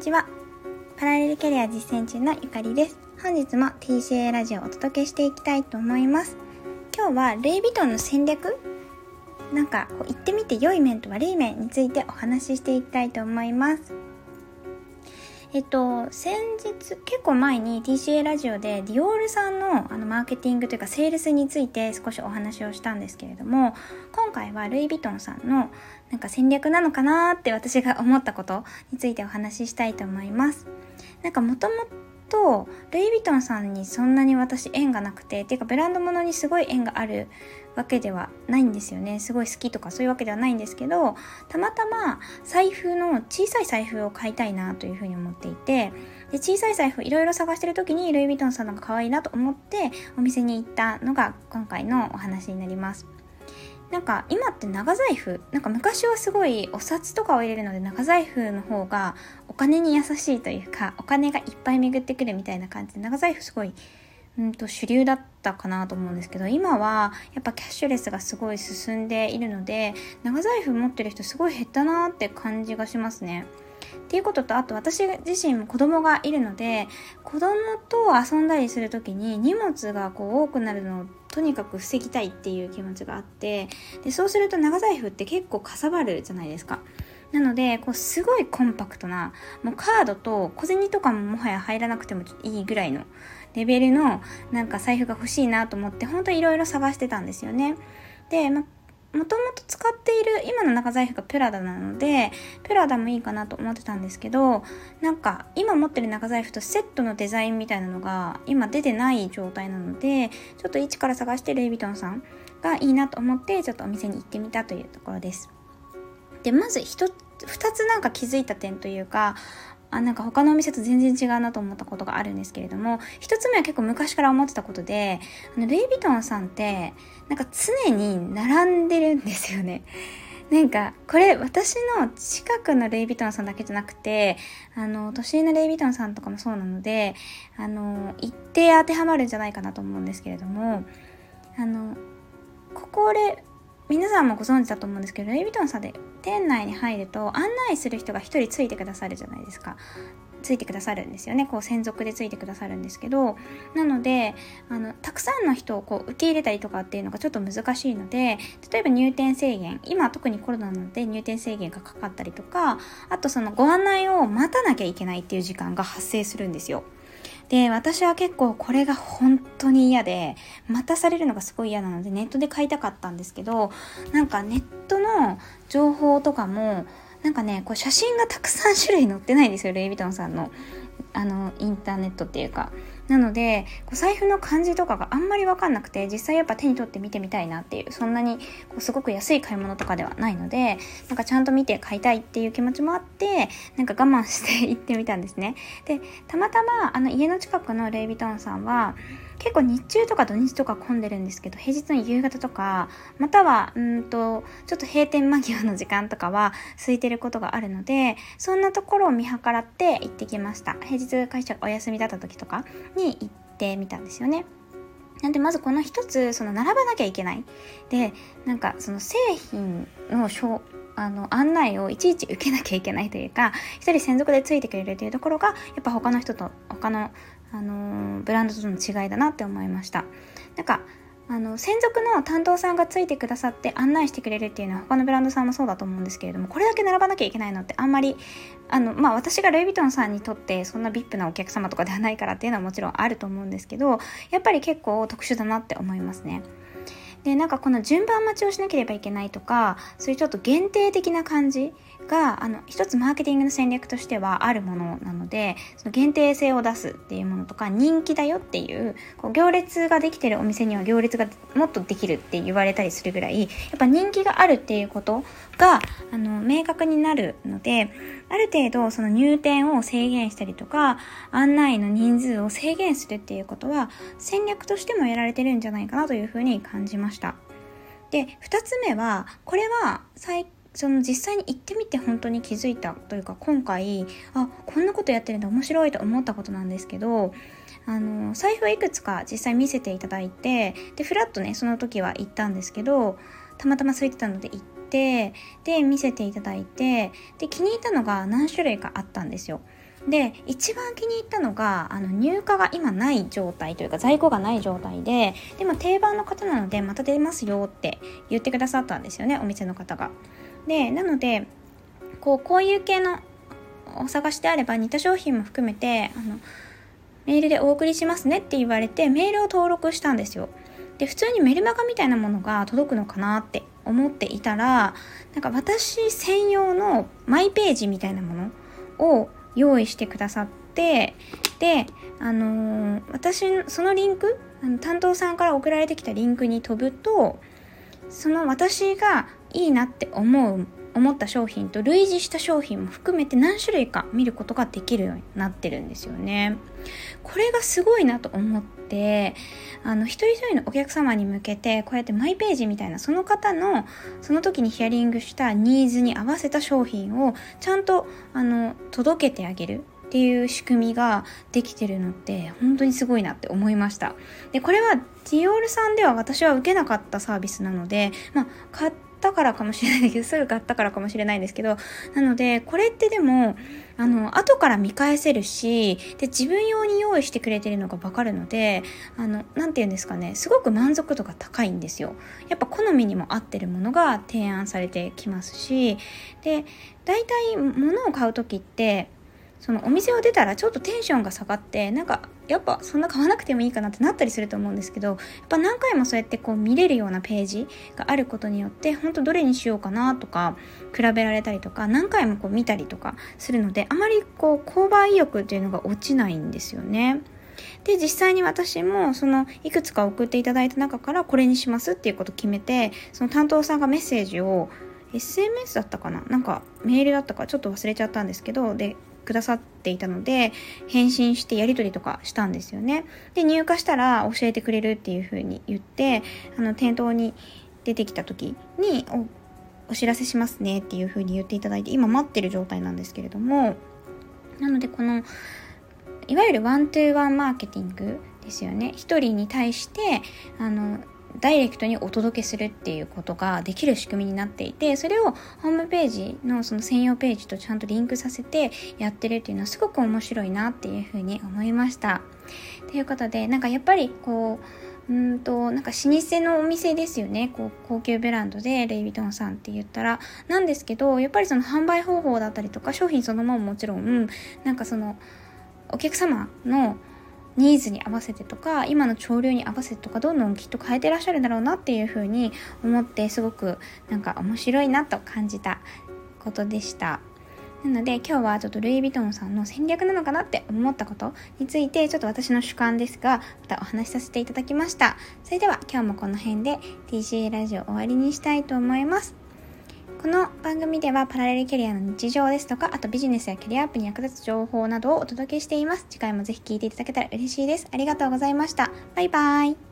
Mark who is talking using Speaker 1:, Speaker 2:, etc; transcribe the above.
Speaker 1: ちは。パラレルキャリア実践中のゆかりです。本日も TCA ラジオをお届けしていきたいと思います。今日はルイ・ヴィトンの戦略。なんかこう言ってみて良い面と悪い面についてお話ししていきたいと思います。えっと、先日、結構前に TCA ラジオでディオールさんのあのマーケティングというかセールスについて少しお話をしたんですけれども、今回はルイ・ヴィトンさんのなんか戦略なのかなって私が思ったことについてお話ししたいと思います。なんかもともとルイ・ヴィトンさんにそんなに私縁がなくてっていうかブランド物にすごい縁があるわけではないんですよね。すごい好きとかそういうわけではないんですけどたまたま財布の小さい財布を買いたいなというふうに思っていてで小さい財布いろいろ探してる時にルイ・ヴィトンさんのが可愛いなと思ってお店に行ったのが今回のお話になります。なんか今って長財布なんか昔はすごいお札とかを入れるので長財布の方がお金に優しいというかお金がいっぱい巡ってくるみたいな感じで長財布すごいうんと主流だったかなと思うんですけど今はやっぱキャッシュレスがすごい進んでいるので長財布持ってる人すごい減ったなって感じがしますね。っていうこととあと私自身も子供がいるので子供と遊んだりする時に荷物がこう多くなるのをとにかく防ぎたいっていう気持ちがあってでそうすると長財布って結構かさばるじゃないですか。なので、こうすごいコンパクトな、もうカードと小銭とかももはや入らなくてもいいぐらいのレベルのなんか財布が欲しいなと思って本当いろいろ探してたんですよね。で、まもともと使っている今の中財布がプラダなのでプラダもいいかなと思ってたんですけどなんか今持ってる中財布とセットのデザインみたいなのが今出てない状態なのでちょっと一から探してルイ・ヴィトンさんがいいなと思ってちょっとお店に行ってみたというところです。でまず一つ2つなんか気づいた点というかあなんか他のお店と全然違うなと思ったことがあるんですけれども一つ目は結構昔から思ってたことであのルイ・ヴィトンさんってなんか常に並んでるんですよね。なんかこれ私の近くのルイ・ヴィトンさんだけじゃなくてあの年上のルイ・ヴィトンさんとかもそうなのであの一定当てはまるんじゃないかなと思うんですけれどもあのここで皆さんもご存知だと思うんですけどルイ・ヴィトンさんで店内に入ると案内する人が1人ついてくださるじゃないですかついてくださるんですよねこう専属でついてくださるんですけどなのであのたくさんの人をこう受け入れたりとかっていうのがちょっと難しいので例えば入店制限今特にコロナなので入店制限がかかったりとかあとそのご案内を待たなきゃいけないっていう時間が発生するんですよ。で、私は結構これが本当に嫌で、待たされるのがすごい嫌なので、ネットで買いたかったんですけど、なんかネットの情報とかも、なんかね、こう写真がたくさん種類載ってないんですよ、レイ・ヴィトンさんの。あの、インターネットっていうか。なので、こう財布の感じとかがあんまり分かんなくて、実際やっぱ手に取って見てみたいなっていう、そんなにこうすごく安い買い物とかではないので、なんかちゃんと見て買いたいっていう気持ちもあって、なんか我慢して行ってみたんですね。で、たまたまあの家の近くのレイ・ヴィトンさんは、結構日中とか土日とか混んでるんですけど平日の夕方とかまたはうんとちょっと閉店間際の時間とかは空いてることがあるのでそんなところを見計らって行ってきました。平日会社がお休みだった時とかに行ってみたんですよね。なんでまずこの一つその並ばなきゃいけない。でなんかその製品のあの案内をいちいち受けなきゃいけないというか一人専属でついてくれるというところがやっぱ他の人と他のあのブランドとの違いだなって思いましたなんかあの専属の担当さんがついてくださって案内してくれるっていうのは他のブランドさんもそうだと思うんですけれどもこれだけ並ばなきゃいけないのってあんまりあのまあ私がルイ・ヴィトンさんにとってそんな VIP なお客様とかではないからっていうのはもちろんあると思うんですけどやっぱり結構特殊だなって思いますね。でなんかこの順番待ちをしなければいけないとかそういうちょっと限定的な感じがあの一つマーケティングの戦略としてはあるものなのでその限定性を出すっていうものとか人気だよっていうこう行列ができてるお店には行列がもっとできるって言われたりするぐらいやっぱ人気があるっていうことがあの明確になるのである程度その入店を制限したりとか案内の人数を制限するっていうことは戦略としてもやられてるんじゃないかなというふうに感じました。で2つ目はこれは最その実際に行ってみて本当に気づいたというか今回あこんなことやってるんだ面白いと思ったことなんですけどあの財布はいくつか実際見せていただいてでフラッとねその時は行ったんですけどたまたま空いてたので行ってで見せていただいてで気に入ったのが何種類かあったんですよ。で一番気に入ったのがあの入荷が今ない状態というか在庫がない状態ででも定番の方なのでまた出ますよって言ってくださったんですよねお店の方が。でなのでこうこういう系のお探しであれば似た商品も含めてあのメールでお送りしますねって言われてメールを登録したんですよ。で普通にメルマガみたいなものが届くのかなって思っていたらなんか私専用のマイページみたいなものを用意してくださってであのー、私そのリンク担当さんから送られてきたリンクに飛ぶとその私がいいなって思う思った商品と類似した商品も含めて何種類か見ることができるようになってるんですよね。これがすごいなと思ってあの一人一人のお客様に向けてこうやってマイページみたいなその方のその時にヒアリングしたニーズに合わせた商品をちゃんとあの届けてあげるっていう仕組みができてるのって本当にすごいなって思いました。で、これはディオールさんでは私は受けなかったサービスなので、まあ、買ったからかもしれないけど、すぐ買ったからかもしれないんですけど、なので、これってでも、あの、後から見返せるし、で、自分用に用意してくれてるのがわかるので、あの、なんて言うんですかね、すごく満足度が高いんですよ。やっぱ好みにも合ってるものが提案されてきますし、で、大体物を買う時って、そのお店を出たらちょっとテンションが下がってなんかやっぱそんな買わなくてもいいかなってなったりすると思うんですけどやっぱ何回もそうやってこう見れるようなページがあることによって本当どれにしようかなとか比べられたりとか何回もこう見たりとかするのであまりこう購買意欲っていうのが落ちないんですよね。で実際に私もそのいくつか送っていただいた中からこれにしますっていうことを決めてその担当さんがメッセージを SMS だったかな？なんかメールだったかちょっと忘れちゃったんですけどでくださっていたので返信してやり取りとかしたんですよね。で入荷したら教えてくれるっていう風に言ってあの店頭に出てきた時にお知らせしますねっていう風に言っていただいて今待ってる状態なんですけれどもなのでこのいわゆるワントゥーワンマーケティングですよね一人に対してあのダイレクトにお届けするっていうことができる仕組みになっていてそれをホームページのその専用ページとちゃんとリンクさせてやってるっていうのはすごく面白いなっていうふうに思いました。ということでなんかやっぱりこううんとなんか老舗のお店ですよねこう高級ブランドでレイ・ヴィトンさんって言ったらなんですけどやっぱりその販売方法だったりとか商品そのものももちろんなんかそのお客様のニーズに合わせてとか今の潮流に合わせてとかどんどんきっと変えてらっしゃるんだろうなっていうふうに思ってすごくなんか面白いなと感じたことでした。なので今日はちょっとルイ・ヴィトンさんの戦略なのかなって思ったことについてちょっと私の主観ですがまたお話しさせていただきました。それでは今日もこの辺で TCA ラジオ終わりにしたいと思います。この番組ではパラレルキャリアの日常ですとか、あとビジネスやキャリアアップに役立つ情報などをお届けしています。次回もぜひ聴いていただけたら嬉しいです。ありがとうございました。バイバーイ。